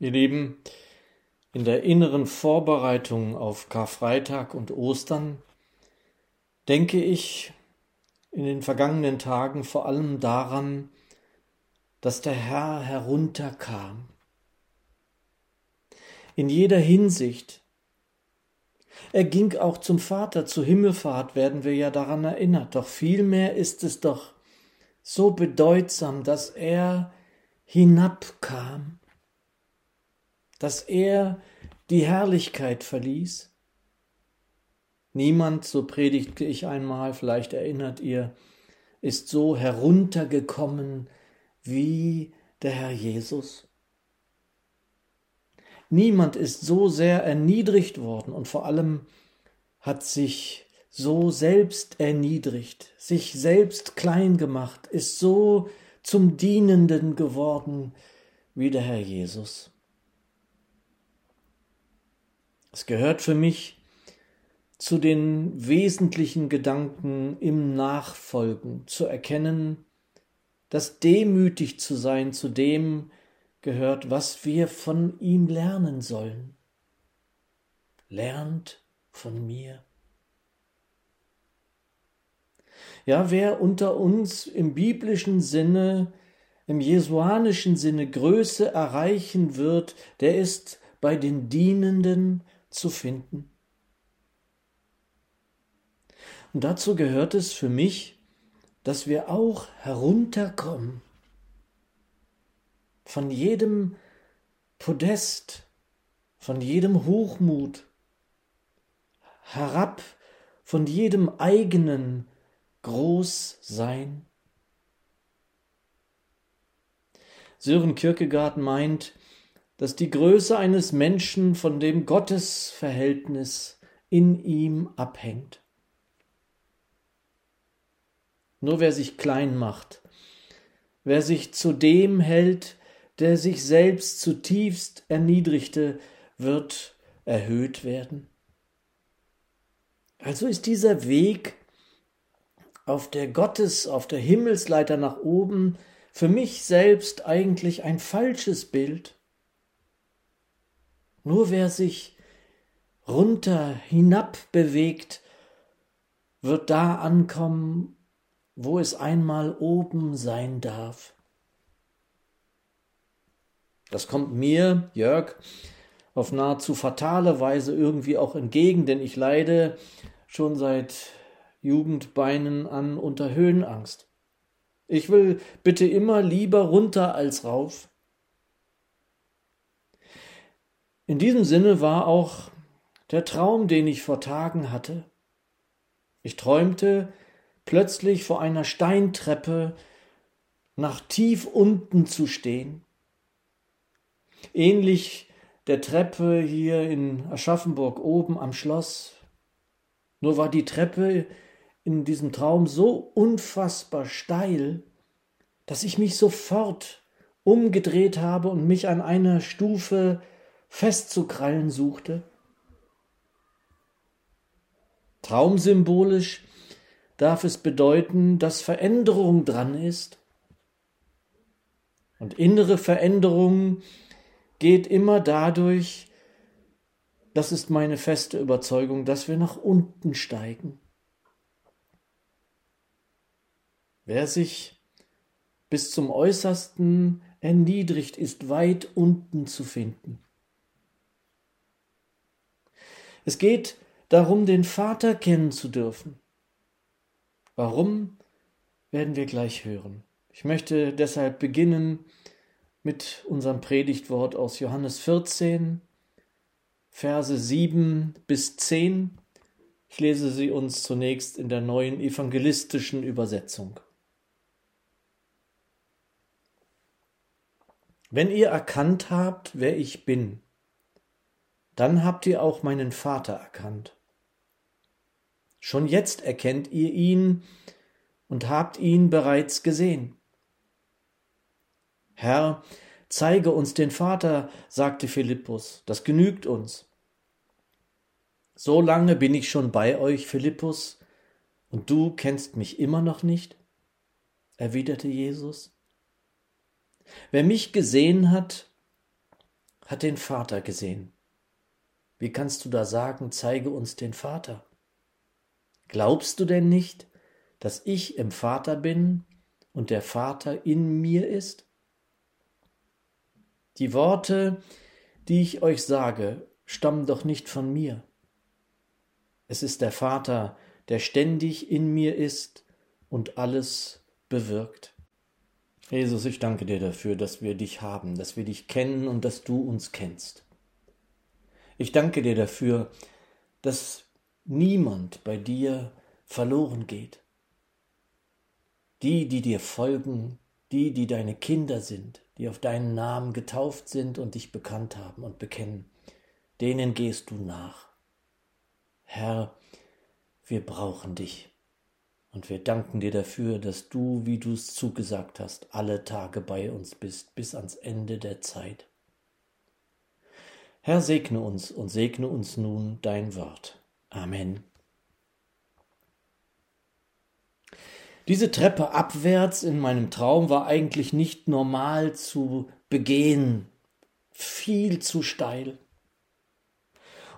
Ihr Lieben, in der inneren Vorbereitung auf Karfreitag und Ostern denke ich in den vergangenen Tagen vor allem daran, dass der Herr herunterkam. In jeder Hinsicht. Er ging auch zum Vater, zur Himmelfahrt werden wir ja daran erinnert, doch vielmehr ist es doch so bedeutsam, dass er hinabkam dass er die Herrlichkeit verließ? Niemand, so predigte ich einmal, vielleicht erinnert ihr, ist so heruntergekommen wie der Herr Jesus. Niemand ist so sehr erniedrigt worden und vor allem hat sich so selbst erniedrigt, sich selbst klein gemacht, ist so zum Dienenden geworden wie der Herr Jesus. Es gehört für mich zu den wesentlichen Gedanken im Nachfolgen, zu erkennen, dass demütig zu sein zu dem gehört, was wir von ihm lernen sollen. Lernt von mir. Ja, wer unter uns im biblischen Sinne, im jesuanischen Sinne Größe erreichen wird, der ist bei den Dienenden zu finden. Und dazu gehört es für mich, dass wir auch herunterkommen von jedem Podest, von jedem Hochmut, herab von jedem eigenen Großsein. Sören Kierkegaard meint, dass die Größe eines Menschen von dem Gottesverhältnis in ihm abhängt. Nur wer sich klein macht, wer sich zu dem hält, der sich selbst zutiefst erniedrigte, wird erhöht werden. Also ist dieser Weg auf der Gottes, auf der Himmelsleiter nach oben für mich selbst eigentlich ein falsches Bild. Nur wer sich runter hinab bewegt, wird da ankommen, wo es einmal oben sein darf. Das kommt mir, Jörg, auf nahezu fatale Weise irgendwie auch entgegen, denn ich leide schon seit Jugendbeinen an unter Höhenangst. Ich will bitte immer lieber runter als rauf. In diesem Sinne war auch der Traum, den ich vor Tagen hatte. Ich träumte plötzlich vor einer Steintreppe nach tief unten zu stehen. Ähnlich der Treppe hier in Aschaffenburg oben am Schloss. Nur war die Treppe in diesem Traum so unfassbar steil, dass ich mich sofort umgedreht habe und mich an einer Stufe festzukrallen suchte? Traumsymbolisch darf es bedeuten, dass Veränderung dran ist. Und innere Veränderung geht immer dadurch, das ist meine feste Überzeugung, dass wir nach unten steigen. Wer sich bis zum äußersten erniedrigt, ist weit unten zu finden. Es geht darum, den Vater kennen zu dürfen. Warum, werden wir gleich hören. Ich möchte deshalb beginnen mit unserem Predigtwort aus Johannes 14, Verse 7 bis 10. Ich lese sie uns zunächst in der neuen evangelistischen Übersetzung. Wenn ihr erkannt habt, wer ich bin, dann habt ihr auch meinen Vater erkannt. Schon jetzt erkennt ihr ihn und habt ihn bereits gesehen. Herr, zeige uns den Vater, sagte Philippus, das genügt uns. So lange bin ich schon bei euch, Philippus, und du kennst mich immer noch nicht? erwiderte Jesus. Wer mich gesehen hat, hat den Vater gesehen. Wie kannst du da sagen, zeige uns den Vater? Glaubst du denn nicht, dass ich im Vater bin und der Vater in mir ist? Die Worte, die ich euch sage, stammen doch nicht von mir. Es ist der Vater, der ständig in mir ist und alles bewirkt. Jesus, ich danke dir dafür, dass wir dich haben, dass wir dich kennen und dass du uns kennst. Ich danke dir dafür, dass niemand bei dir verloren geht. Die, die dir folgen, die, die deine Kinder sind, die auf deinen Namen getauft sind und dich bekannt haben und bekennen, denen gehst du nach. Herr, wir brauchen dich. Und wir danken dir dafür, dass du, wie du es zugesagt hast, alle Tage bei uns bist, bis ans Ende der Zeit. Herr, segne uns und segne uns nun dein Wort. Amen. Diese Treppe abwärts in meinem Traum war eigentlich nicht normal zu begehen, viel zu steil.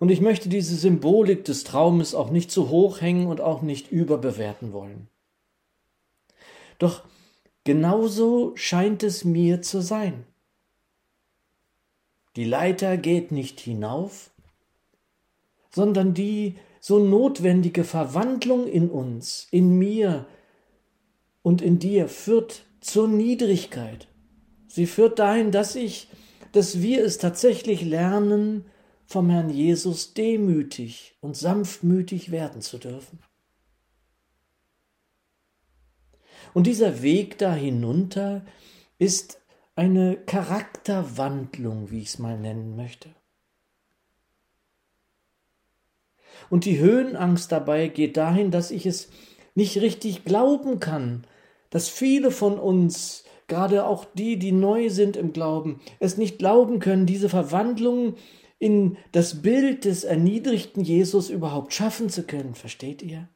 Und ich möchte diese Symbolik des Traumes auch nicht zu hoch hängen und auch nicht überbewerten wollen. Doch genauso scheint es mir zu sein. Die Leiter geht nicht hinauf, sondern die so notwendige Verwandlung in uns, in mir und in dir führt zur Niedrigkeit. Sie führt dahin, dass ich, dass wir es tatsächlich lernen, vom Herrn Jesus demütig und sanftmütig werden zu dürfen. Und dieser Weg da hinunter ist eine Charakterwandlung, wie ich es mal nennen möchte. Und die Höhenangst dabei geht dahin, dass ich es nicht richtig glauben kann, dass viele von uns, gerade auch die, die neu sind im Glauben, es nicht glauben können, diese Verwandlung in das Bild des erniedrigten Jesus überhaupt schaffen zu können. Versteht ihr?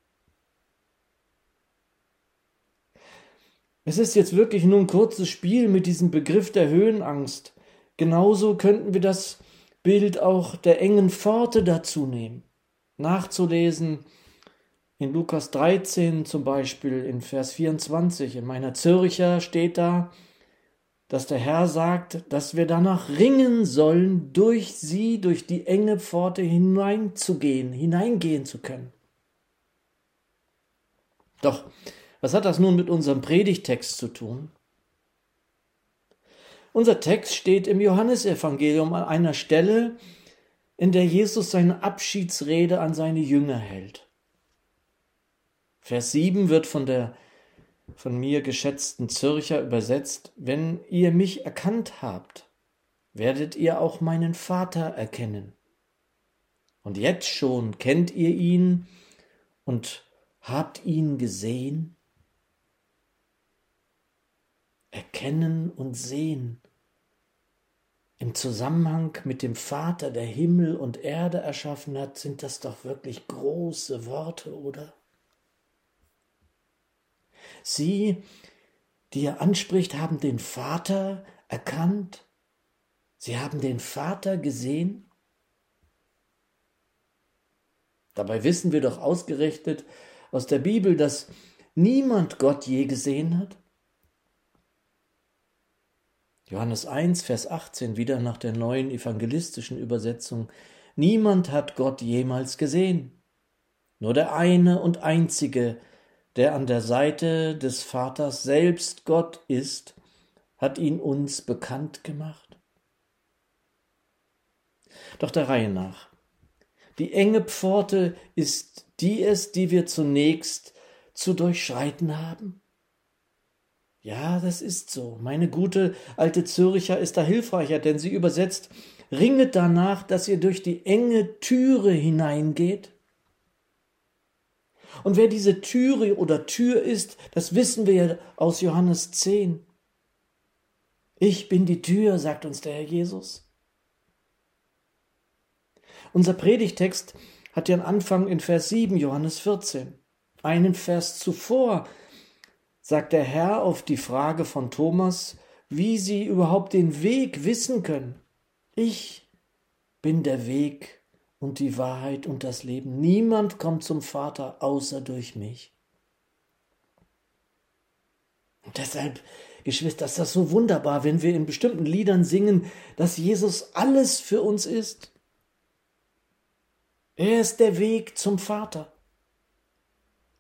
Es ist jetzt wirklich nur ein kurzes Spiel mit diesem Begriff der Höhenangst. Genauso könnten wir das Bild auch der engen Pforte dazu nehmen. Nachzulesen in Lukas 13 zum Beispiel in Vers 24. In meiner Zürcher steht da, dass der Herr sagt, dass wir danach ringen sollen, durch sie, durch die enge Pforte hineinzugehen, hineingehen zu können. Doch, was hat das nun mit unserem Predigtext zu tun? Unser Text steht im Johannesevangelium an einer Stelle, in der Jesus seine Abschiedsrede an seine Jünger hält. Vers 7 wird von der von mir geschätzten Zürcher übersetzt, wenn ihr mich erkannt habt, werdet ihr auch meinen Vater erkennen. Und jetzt schon kennt ihr ihn und habt ihn gesehen? Erkennen und sehen. Im Zusammenhang mit dem Vater, der Himmel und Erde erschaffen hat, sind das doch wirklich große Worte, oder? Sie, die er anspricht, haben den Vater erkannt. Sie haben den Vater gesehen. Dabei wissen wir doch ausgerechnet aus der Bibel, dass niemand Gott je gesehen hat. Johannes 1, Vers 18, wieder nach der neuen evangelistischen Übersetzung. Niemand hat Gott jemals gesehen. Nur der eine und einzige, der an der Seite des Vaters selbst Gott ist, hat ihn uns bekannt gemacht? Doch der Reihe nach. Die enge Pforte ist die es, die wir zunächst zu durchschreiten haben. Ja, das ist so. Meine gute alte Zürcher ist da hilfreicher, denn sie übersetzt, ringet danach, dass ihr durch die enge Türe hineingeht. Und wer diese Türe oder Tür ist, das wissen wir ja aus Johannes 10. Ich bin die Tür, sagt uns der Herr Jesus. Unser Predigtext hat einen Anfang in Vers 7, Johannes 14. Einen Vers zuvor sagt der Herr auf die Frage von Thomas, wie sie überhaupt den Weg wissen können. Ich bin der Weg und die Wahrheit und das Leben. Niemand kommt zum Vater außer durch mich. Und deshalb, Geschwister, ist das so wunderbar, wenn wir in bestimmten Liedern singen, dass Jesus alles für uns ist. Er ist der Weg zum Vater.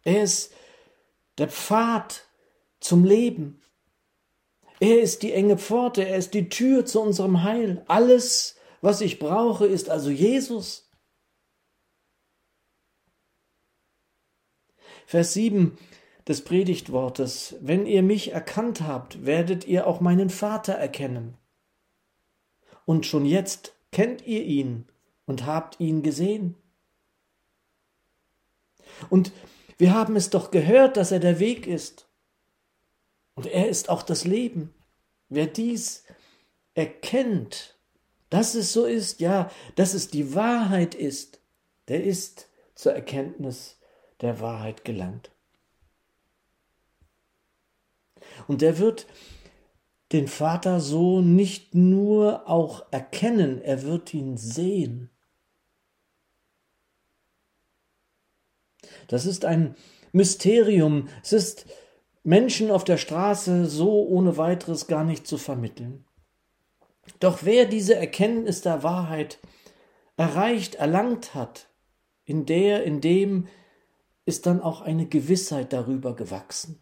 Er ist der Pfad zum Leben. Er ist die enge Pforte, er ist die Tür zu unserem Heil. Alles, was ich brauche, ist also Jesus. Vers 7 des Predigtwortes, wenn ihr mich erkannt habt, werdet ihr auch meinen Vater erkennen. Und schon jetzt kennt ihr ihn und habt ihn gesehen. Und wir haben es doch gehört, dass er der Weg ist. Und er ist auch das Leben. Wer dies erkennt, dass es so ist, ja, dass es die Wahrheit ist, der ist zur Erkenntnis der Wahrheit gelangt. Und der wird den Vater so nicht nur auch erkennen, er wird ihn sehen. Das ist ein Mysterium. Es ist Menschen auf der Straße so ohne weiteres gar nicht zu vermitteln. Doch wer diese Erkenntnis der Wahrheit erreicht, erlangt hat, in der, in dem ist dann auch eine Gewissheit darüber gewachsen.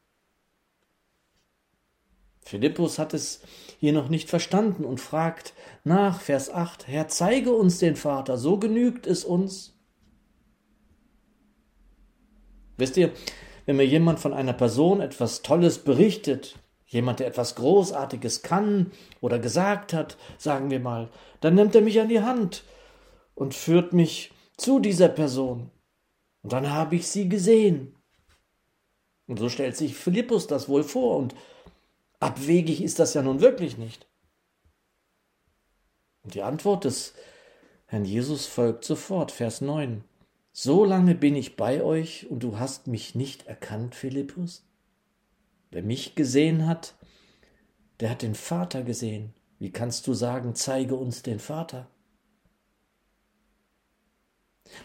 Philippus hat es hier noch nicht verstanden und fragt nach, Vers 8, Herr, zeige uns den Vater, so genügt es uns. Wisst ihr, wenn mir jemand von einer Person etwas Tolles berichtet, jemand, der etwas Großartiges kann oder gesagt hat, sagen wir mal, dann nimmt er mich an die Hand und führt mich zu dieser Person. Und dann habe ich sie gesehen. Und so stellt sich Philippus das wohl vor, und abwegig ist das ja nun wirklich nicht. Und die Antwort des Herrn Jesus folgt sofort, Vers 9. So lange bin ich bei euch und du hast mich nicht erkannt, Philippus? Wer mich gesehen hat, der hat den Vater gesehen. Wie kannst du sagen, zeige uns den Vater?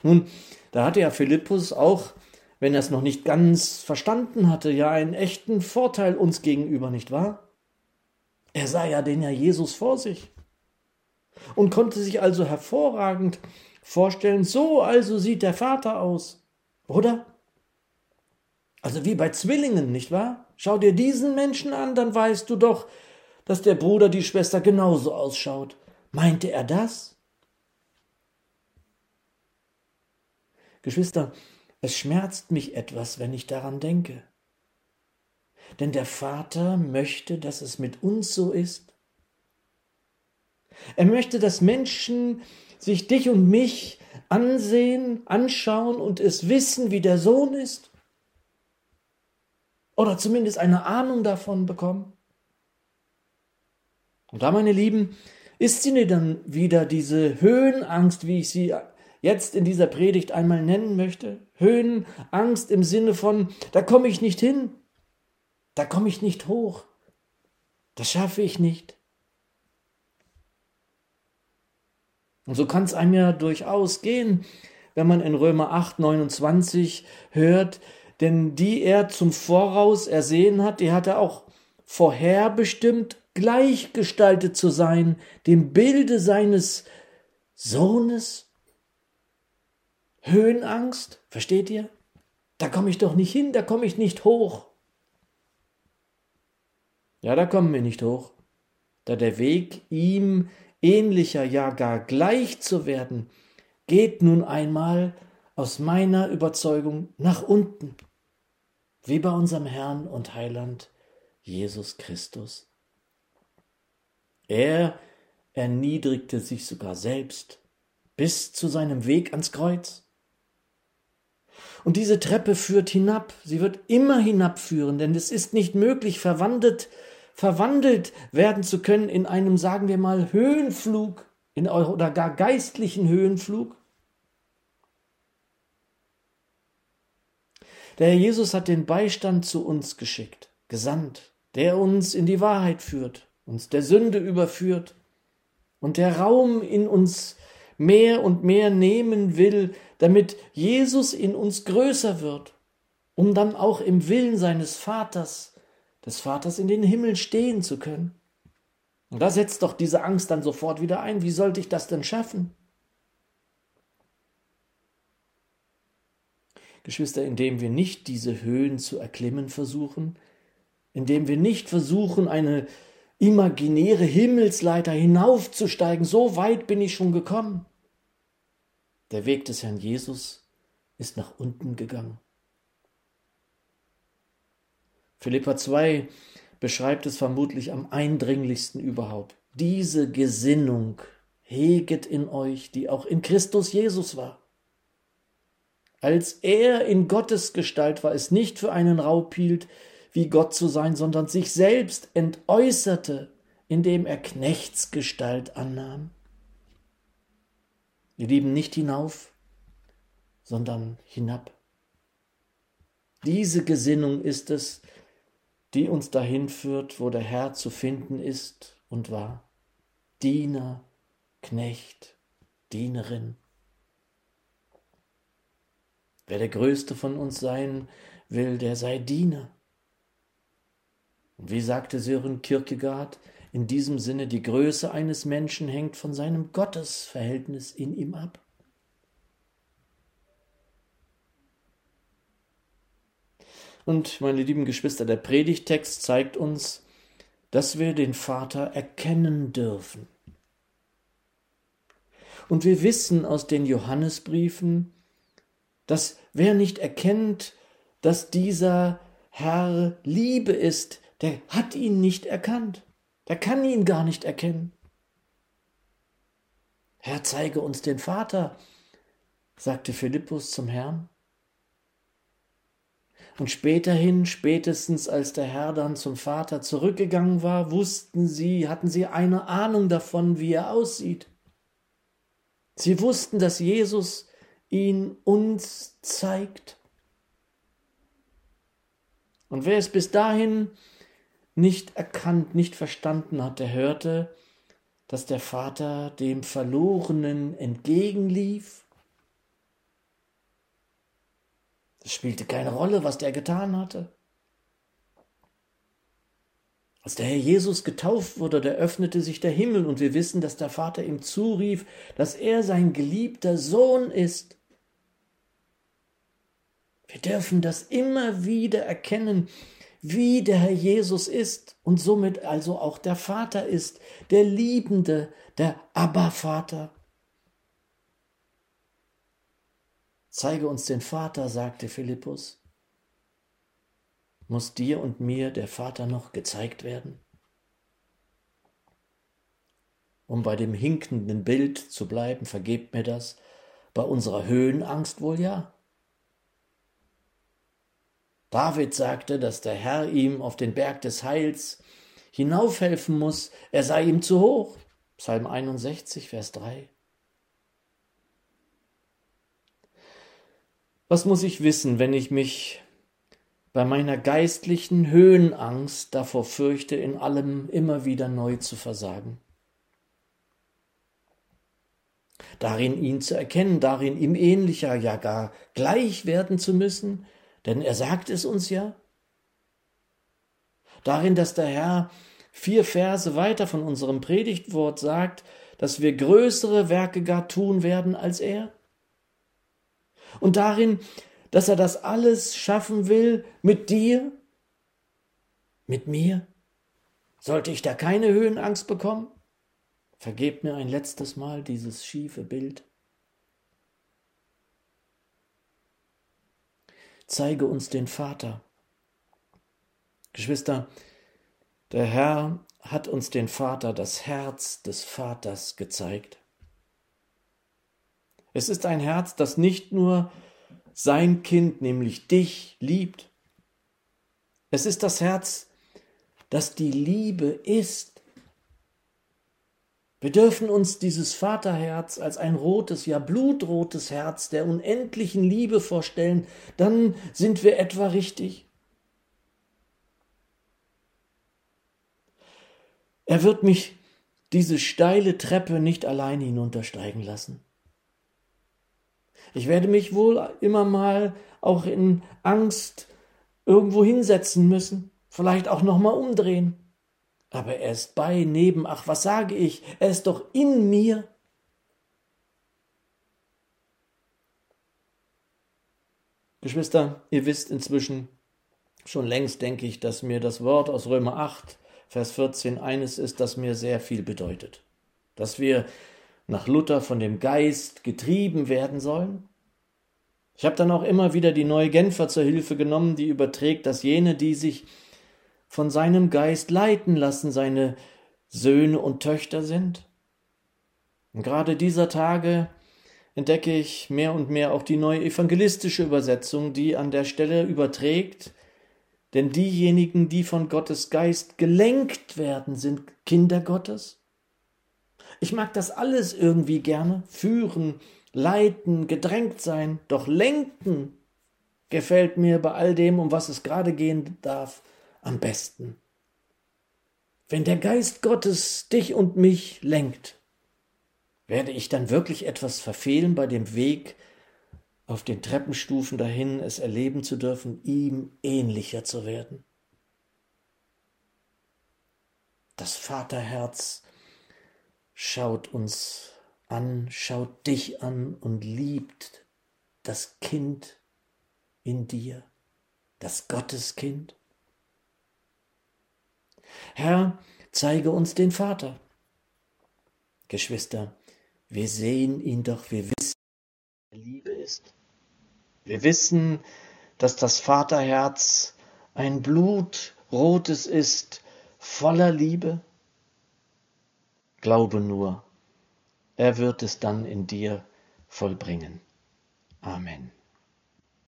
Nun, da hatte ja Philippus auch, wenn er es noch nicht ganz verstanden hatte, ja einen echten Vorteil uns gegenüber, nicht wahr? Er sah ja den Herr Jesus vor sich und konnte sich also hervorragend vorstellen, so also sieht der Vater aus, oder? Also wie bei Zwillingen, nicht wahr? Schau dir diesen Menschen an, dann weißt du doch, dass der Bruder die Schwester genauso ausschaut. Meinte er das? Geschwister, es schmerzt mich etwas, wenn ich daran denke. Denn der Vater möchte, dass es mit uns so ist. Er möchte, dass Menschen sich dich und mich ansehen, anschauen und es wissen, wie der Sohn ist? Oder zumindest eine Ahnung davon bekommen? Und da, meine Lieben, ist sie nicht dann wieder diese Höhenangst, wie ich sie jetzt in dieser Predigt einmal nennen möchte? Höhenangst im Sinne von, da komme ich nicht hin, da komme ich nicht hoch, das schaffe ich nicht. Und so kann es einem ja durchaus gehen, wenn man in Römer 8, 29 hört, denn die er zum Voraus ersehen hat, die hat er auch vorherbestimmt, gleichgestaltet zu sein, dem Bilde seines Sohnes. Höhenangst, versteht ihr? Da komme ich doch nicht hin, da komme ich nicht hoch. Ja, da kommen wir nicht hoch, da der Weg ihm ähnlicher, ja gar gleich zu werden, geht nun einmal aus meiner Überzeugung nach unten, wie bei unserem Herrn und Heiland Jesus Christus. Er erniedrigte sich sogar selbst bis zu seinem Weg ans Kreuz. Und diese Treppe führt hinab, sie wird immer hinabführen, denn es ist nicht möglich, verwandelt verwandelt werden zu können in einem, sagen wir mal, Höhenflug in, oder gar geistlichen Höhenflug? Der Herr Jesus hat den Beistand zu uns geschickt, gesandt, der uns in die Wahrheit führt, uns der Sünde überführt und der Raum in uns mehr und mehr nehmen will, damit Jesus in uns größer wird, um dann auch im Willen seines Vaters, des Vaters in den Himmel stehen zu können. Und da setzt doch diese Angst dann sofort wieder ein. Wie sollte ich das denn schaffen? Geschwister, indem wir nicht diese Höhen zu erklimmen versuchen, indem wir nicht versuchen, eine imaginäre Himmelsleiter hinaufzusteigen, so weit bin ich schon gekommen. Der Weg des Herrn Jesus ist nach unten gegangen. Philippa 2 beschreibt es vermutlich am eindringlichsten überhaupt. Diese Gesinnung heget in euch, die auch in Christus Jesus war. Als er in Gottes Gestalt war, es nicht für einen Raub hielt, wie Gott zu sein, sondern sich selbst entäußerte, indem er Knechtsgestalt annahm. Wir lieben nicht hinauf, sondern hinab. Diese Gesinnung ist es, die uns dahin führt, wo der Herr zu finden ist und war. Diener, Knecht, Dienerin. Wer der Größte von uns sein will, der sei Diener. Und wie sagte Sören Kierkegaard, in diesem Sinne, die Größe eines Menschen hängt von seinem Gottesverhältnis in ihm ab. Und meine lieben Geschwister, der Predigtext zeigt uns, dass wir den Vater erkennen dürfen. Und wir wissen aus den Johannesbriefen, dass wer nicht erkennt, dass dieser Herr Liebe ist, der hat ihn nicht erkannt, der kann ihn gar nicht erkennen. Herr, zeige uns den Vater, sagte Philippus zum Herrn. Und späterhin, spätestens als der Herr dann zum Vater zurückgegangen war, wussten sie, hatten sie eine Ahnung davon, wie er aussieht. Sie wussten, dass Jesus ihn uns zeigt. Und wer es bis dahin nicht erkannt, nicht verstanden hat, der hörte, dass der Vater dem Verlorenen entgegenlief. Es spielte keine Rolle, was der getan hatte. Als der Herr Jesus getauft wurde, da öffnete sich der Himmel und wir wissen, dass der Vater ihm zurief, dass er sein geliebter Sohn ist. Wir dürfen das immer wieder erkennen, wie der Herr Jesus ist und somit also auch der Vater ist, der Liebende, der Abba-Vater. Zeige uns den Vater, sagte Philippus. Muss dir und mir der Vater noch gezeigt werden? Um bei dem hinkenden Bild zu bleiben, vergebt mir das, bei unserer Höhenangst wohl ja. David sagte, dass der Herr ihm auf den Berg des Heils hinaufhelfen muss, er sei ihm zu hoch. Psalm 61, Vers 3. Was muss ich wissen, wenn ich mich bei meiner geistlichen Höhenangst davor fürchte, in allem immer wieder neu zu versagen? Darin ihn zu erkennen, darin ihm ähnlicher, ja gar gleich werden zu müssen, denn er sagt es uns ja. Darin, dass der Herr vier Verse weiter von unserem Predigtwort sagt, dass wir größere Werke gar tun werden als er. Und darin, dass er das alles schaffen will mit dir, mit mir. Sollte ich da keine Höhenangst bekommen? Vergebt mir ein letztes Mal dieses schiefe Bild. zeige uns den Vater. Geschwister, der Herr hat uns den Vater, das Herz des Vaters gezeigt. Es ist ein Herz, das nicht nur sein Kind, nämlich dich, liebt. Es ist das Herz, das die Liebe ist. Wir dürfen uns dieses Vaterherz als ein rotes, ja blutrotes Herz der unendlichen Liebe vorstellen, dann sind wir etwa richtig. Er wird mich diese steile Treppe nicht allein hinuntersteigen lassen. Ich werde mich wohl immer mal auch in Angst irgendwo hinsetzen müssen, vielleicht auch noch mal umdrehen. Aber er ist bei, neben, ach, was sage ich? Er ist doch in mir. Geschwister, ihr wisst inzwischen schon längst, denke ich, dass mir das Wort aus Römer 8, Vers 14 eines ist, das mir sehr viel bedeutet. Dass wir nach Luther von dem Geist getrieben werden sollen. Ich habe dann auch immer wieder die neue Genfer zur Hilfe genommen, die überträgt, dass jene, die sich von seinem Geist leiten lassen, seine Söhne und Töchter sind. Und gerade dieser Tage entdecke ich mehr und mehr auch die neue evangelistische Übersetzung, die an der Stelle überträgt, denn diejenigen, die von Gottes Geist gelenkt werden, sind Kinder Gottes. Ich mag das alles irgendwie gerne, führen, leiten, gedrängt sein, doch lenken gefällt mir bei all dem, um was es gerade gehen darf, am besten. Wenn der Geist Gottes dich und mich lenkt, werde ich dann wirklich etwas verfehlen bei dem Weg auf den Treppenstufen dahin, es erleben zu dürfen, ihm ähnlicher zu werden? Das Vaterherz schaut uns an, schaut dich an und liebt das Kind in dir, das Gotteskind. Herr, zeige uns den Vater. Geschwister, wir sehen ihn doch, wir wissen, er Liebe ist. Wir wissen, dass das Vaterherz ein blutrotes ist, voller Liebe. Glaube nur, er wird es dann in dir vollbringen. Amen.